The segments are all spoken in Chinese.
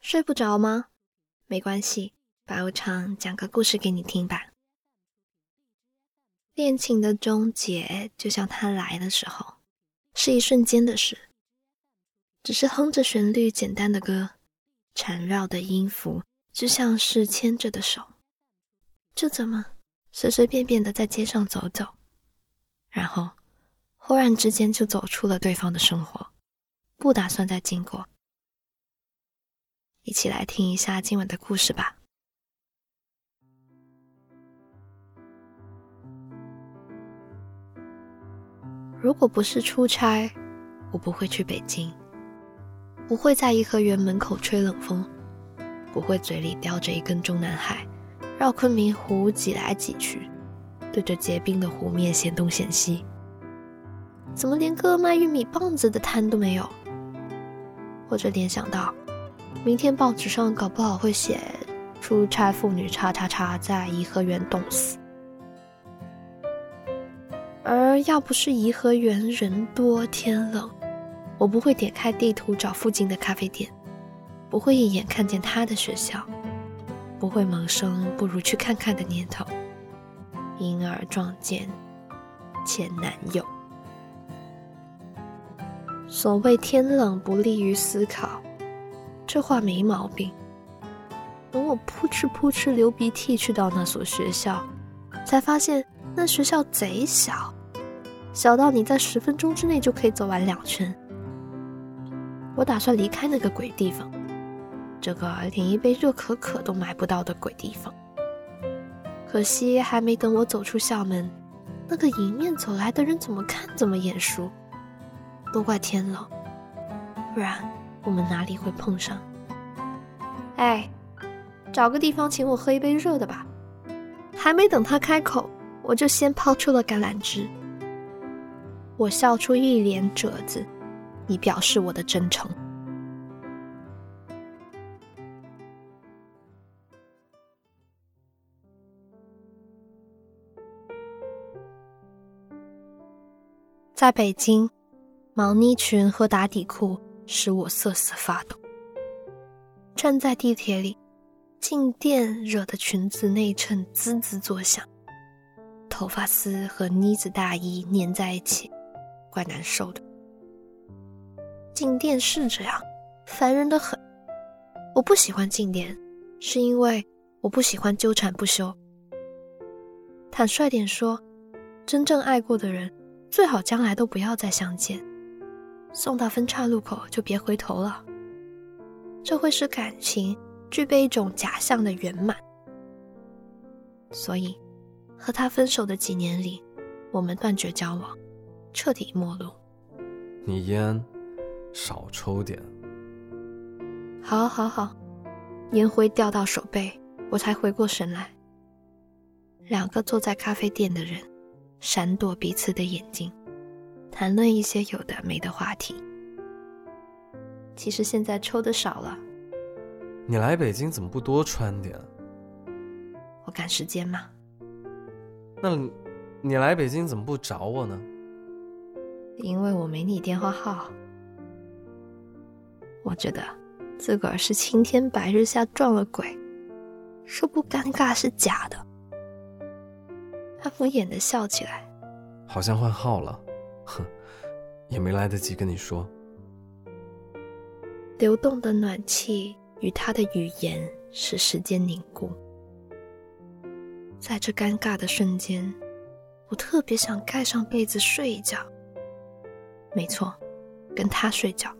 睡不着吗？没关系，白无常讲个故事给你听吧。恋情的终结，就像它来的时候，是一瞬间的事。只是哼着旋律，简单的歌，缠绕的音符，就像是牵着的手，就这么随随便便的在街上走走，然后忽然之间就走出了对方的生活，不打算再经过。一起来听一下今晚的故事吧。如果不是出差，我不会去北京，不会在颐和园门口吹冷风，不会嘴里叼着一根中南海，绕昆明湖挤来挤去，对着结冰的湖面嫌东嫌西。怎么连个卖玉米棒子的摊都没有？或者联想到。明天报纸上搞不好会写出差妇女叉叉叉在颐和园冻死，而要不是颐和园人多天冷，我不会点开地图找附近的咖啡店，不会一眼看见他的学校，不会萌生不如去看看的念头，因而撞见前男友。所谓天冷不利于思考。这话没毛病。等我扑哧扑哧流鼻涕去到那所学校，才发现那学校贼小，小到你在十分钟之内就可以走完两圈。我打算离开那个鬼地方，这个连一杯热可可都买不到的鬼地方。可惜还没等我走出校门，那个迎面走来的人怎么看怎么眼熟，都怪天冷，不然。我们哪里会碰上？哎，找个地方请我喝一杯热的吧。还没等他开口，我就先抛出了橄榄枝。我笑出一脸褶子，以表示我的真诚。在北京，毛呢裙和打底裤。使我瑟瑟发抖。站在地铁里，静电惹得裙子内衬滋滋作响，头发丝和呢子大衣粘在一起，怪难受的。静电是这样，烦人的很。我不喜欢静电，是因为我不喜欢纠缠不休。坦率点说，真正爱过的人，最好将来都不要再相见。送到分岔路口就别回头了，这会使感情具备一种假象的圆满。所以，和他分手的几年里，我们断绝交往，彻底陌路。你烟少抽点。好，好，好。烟灰掉到手背，我才回过神来。两个坐在咖啡店的人，闪躲彼此的眼睛。谈论一些有的没的话题。其实现在抽的少了。你来北京怎么不多穿点？我赶时间嘛。那，你来北京怎么不找我呢？因为我没你电话号。我觉得自个儿是青天白日下撞了鬼，说不尴尬是假的。他敷衍的笑起来，好像换号了。哼，也没来得及跟你说。流动的暖气与他的语言使时间凝固。在这尴尬的瞬间，我特别想盖上被子睡一觉。没错，跟他睡觉。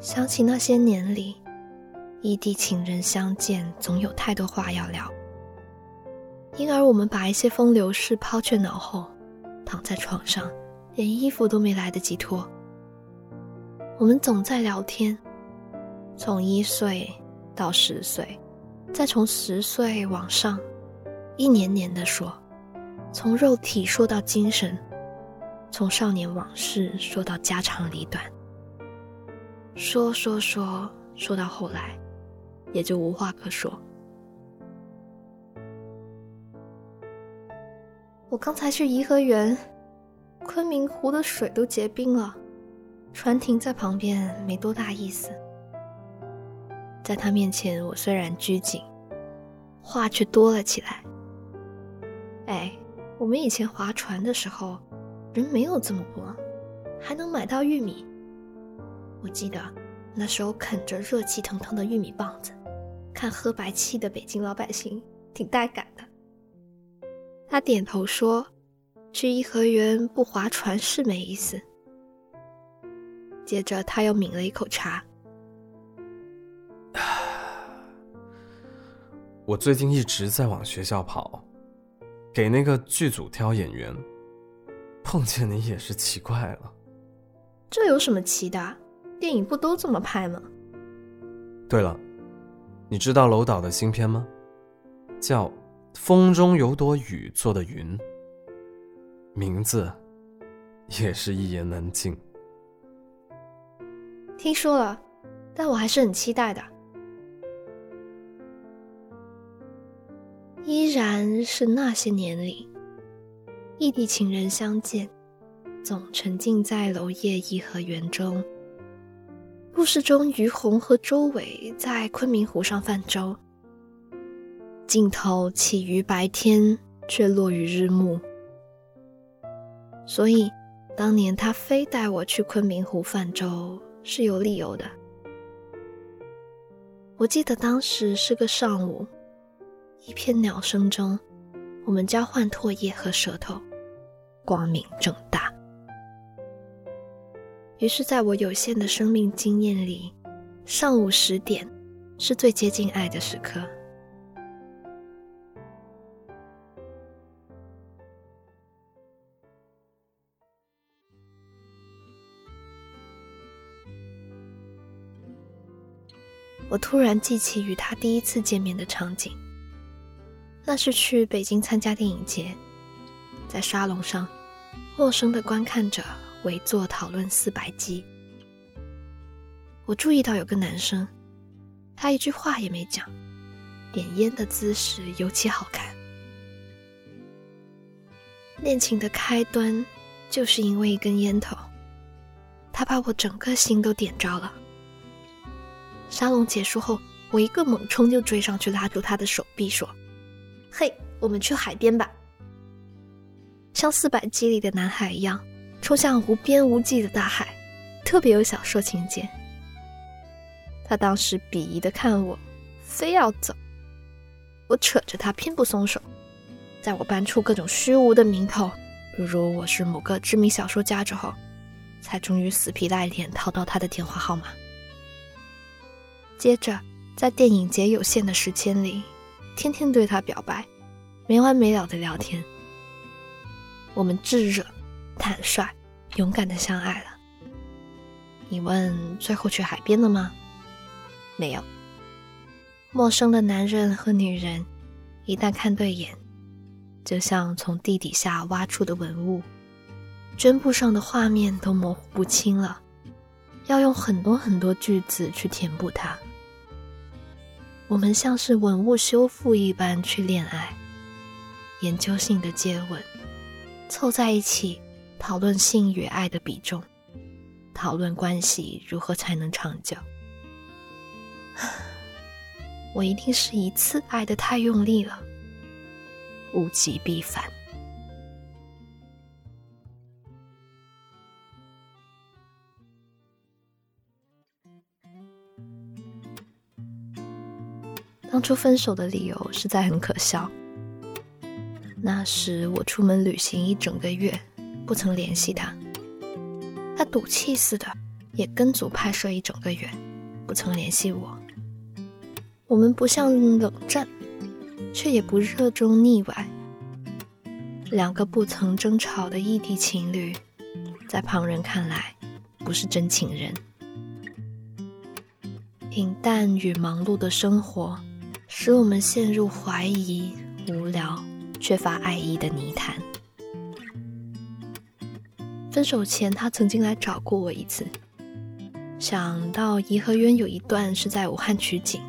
想起那些年里，异地情人相见，总有太多话要聊。因而，我们把一些风流事抛却脑后，躺在床上，连衣服都没来得及脱。我们总在聊天，从一岁到十岁，再从十岁往上，一年年的说，从肉体说到精神，从少年往事说到家长里短，说说说说到后来，也就无话可说。我刚才去颐和园，昆明湖的水都结冰了，船停在旁边没多大意思。在他面前，我虽然拘谨，话却多了起来。哎，我们以前划船的时候，人没有这么多，还能买到玉米。我记得那时候啃着热气腾腾的玉米棒子，看喝白气的北京老百姓，挺带感的。他点头说：“去颐和园不划船是没意思。”接着他又抿了一口茶。我最近一直在往学校跑，给那个剧组挑演员。碰见你也是奇怪了。这有什么奇的？电影不都这么拍吗？对了，你知道楼导的新片吗？叫《风中有朵雨做的云》，名字也是一言难尽。听说了，但我还是很期待的。依然是那些年里，异地情人相见，总沉浸在楼叶颐和园中。故事中，于红和周伟在昆明湖上泛舟，镜头起于白天，却落于日暮。所以，当年他非带我去昆明湖泛舟是有理由的。我记得当时是个上午。一片鸟声中，我们交换唾液和舌头，光明正大。于是，在我有限的生命经验里，上午十点是最接近爱的时刻。我突然记起与他第一次见面的场景。那是去北京参加电影节，在沙龙上，陌生的观看者围坐讨论四百集。我注意到有个男生，他一句话也没讲，点烟的姿势尤其好看。恋情的开端，就是因为一根烟头，他把我整个心都点着了。沙龙结束后，我一个猛冲就追上去，拉住他的手臂说。嘿，我们去海边吧，像四百集里的男孩一样，冲向无边无际的大海，特别有小说情节。他当时鄙夷的看我，非要走，我扯着他偏不松手，在我搬出各种虚无的名头，如如我是某个知名小说家之后，才终于死皮赖脸掏到他的电话号码。接着，在电影节有限的时间里。天天对他表白，没完没了的聊天。我们炙热、坦率、勇敢的相爱了。你问最后去海边了吗？没有。陌生的男人和女人，一旦看对眼，就像从地底下挖出的文物，绢布上的画面都模糊不清了，要用很多很多句子去填补它。我们像是文物修复一般去恋爱，研究性的接吻，凑在一起讨论性与爱的比重，讨论关系如何才能长久。我一定是一次爱的太用力了，物极必反。当初分手的理由实在很可笑。那时我出门旅行一整个月，不曾联系他。他赌气似的也跟组拍摄一整个月，不曾联系我。我们不像冷战，却也不热衷腻歪。两个不曾争吵的异地情侣，在旁人看来，不是真情人。平淡与忙碌的生活。使我们陷入怀疑、无聊、缺乏爱意的泥潭。分手前，他曾经来找过我一次。想到颐和园有一段是在武汉取景，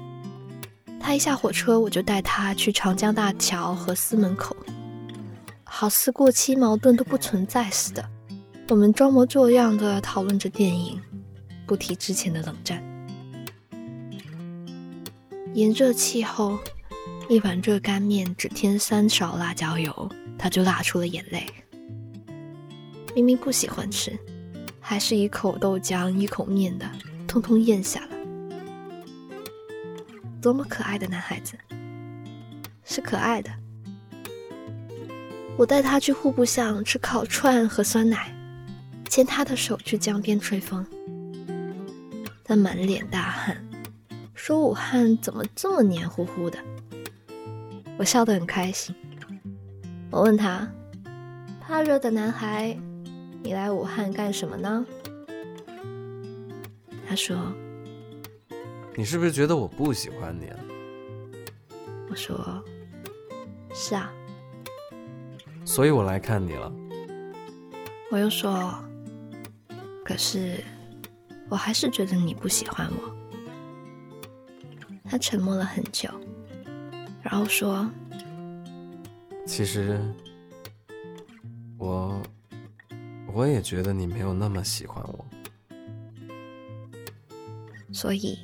他一下火车，我就带他去长江大桥和司门口，好似过期矛盾都不存在似的，我们装模作样的讨论着电影，不提之前的冷战。炎热气候，一碗热干面只添三勺辣椒油，他就辣出了眼泪。明明不喜欢吃，还是一口豆浆一口面的，通通咽下了。多么可爱的男孩子，是可爱的。我带他去户部巷吃烤串和酸奶，牵他的手去江边吹风。他满脸大汗，说武汉怎么这么黏糊糊的。我笑得很开心。我问他：“怕热的男孩，你来武汉干什么呢？”他说：“你是不是觉得我不喜欢你？”我说：“是啊。”所以我来看你了。我又说，可是我还是觉得你不喜欢我。他沉默了很久，然后说：“其实我我也觉得你没有那么喜欢我。”所以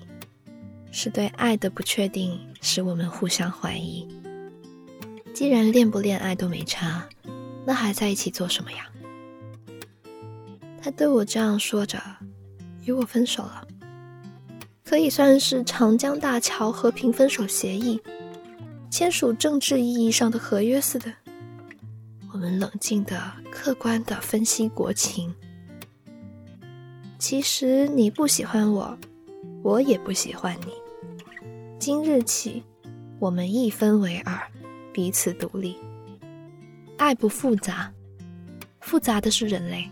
是对爱的不确定使我们互相怀疑。既然恋不恋爱都没差。那还在一起做什么呀？他对我这样说着，与我分手了，可以算是长江大桥和平分手协议，签署政治意义上的合约似的。我们冷静的、客观的分析国情。其实你不喜欢我，我也不喜欢你。今日起，我们一分为二，彼此独立。爱不复杂，复杂的是人类。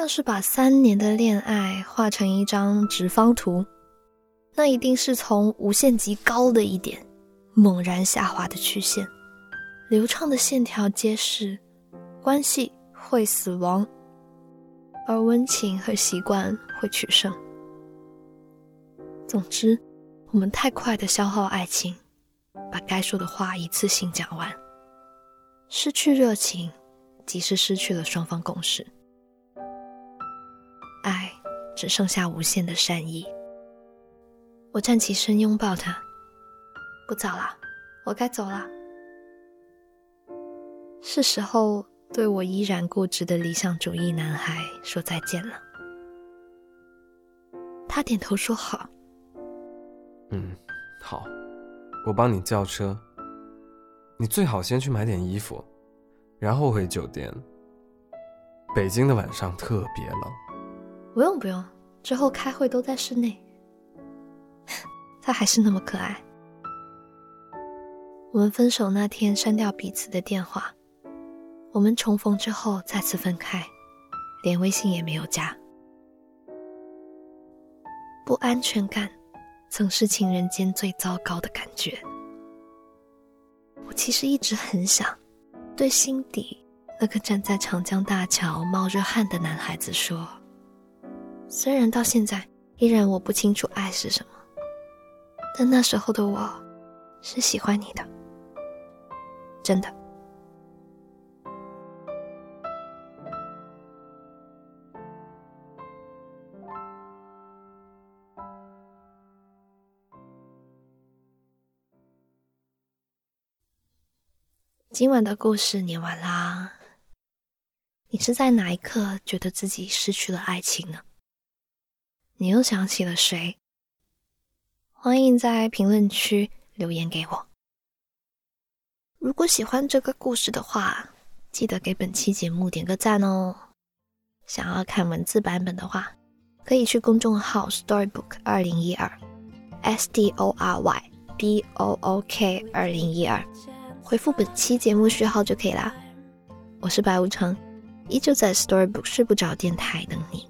要是把三年的恋爱画成一张直方图，那一定是从无限极高的一点，猛然下滑的曲线，流畅的线条揭示关系。会死亡，而温情和习惯会取胜。总之，我们太快的消耗爱情，把该说的话一次性讲完，失去热情，即是失去了双方共识。只剩下无限的善意。我站起身拥抱他，不早了，我该走了，是时候。对我依然固执的理想主义男孩说再见了。他点头说好。嗯，好，我帮你叫车。你最好先去买点衣服，然后回酒店。北京的晚上特别冷。不用不用，之后开会都在室内。他还是那么可爱。我们分手那天删掉彼此的电话。我们重逢之后再次分开，连微信也没有加。不安全感，曾是情人间最糟糕的感觉。我其实一直很想，对心底那个站在长江大桥冒着汗的男孩子说：虽然到现在依然我不清楚爱是什么，但那时候的我，是喜欢你的，真的。今晚的故事念完啦。你是在哪一刻觉得自己失去了爱情呢？你又想起了谁？欢迎在评论区留言给我。如果喜欢这个故事的话，记得给本期节目点个赞哦。想要看文字版本的话，可以去公众号 Storybook 二零一二，S D O R Y B O O K 二零一二。回复本期节目序号就可以啦。我是白无常，依旧在 Storybook 睡不着电台等你。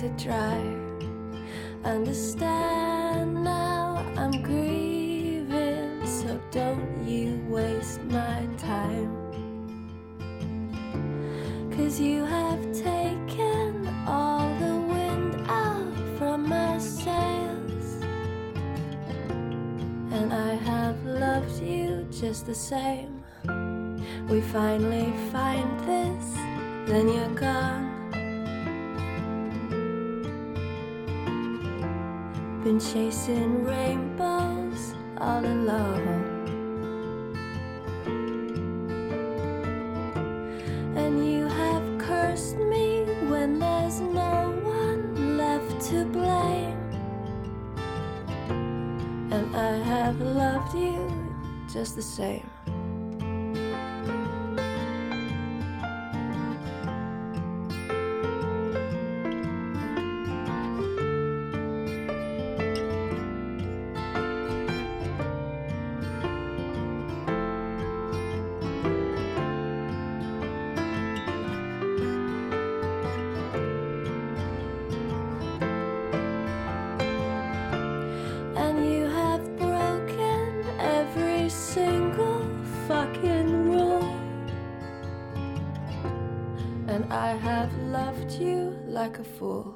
to dry. Understand now I'm grieving, so don't you waste my time. Cause you have taken all the wind out from my sails, and I have loved you just the same. We finally find this, then you're gone. Been chasing rainbows all alone. And you have cursed me when there's no one left to blame. And I have loved you just the same. I have loved you like a fool.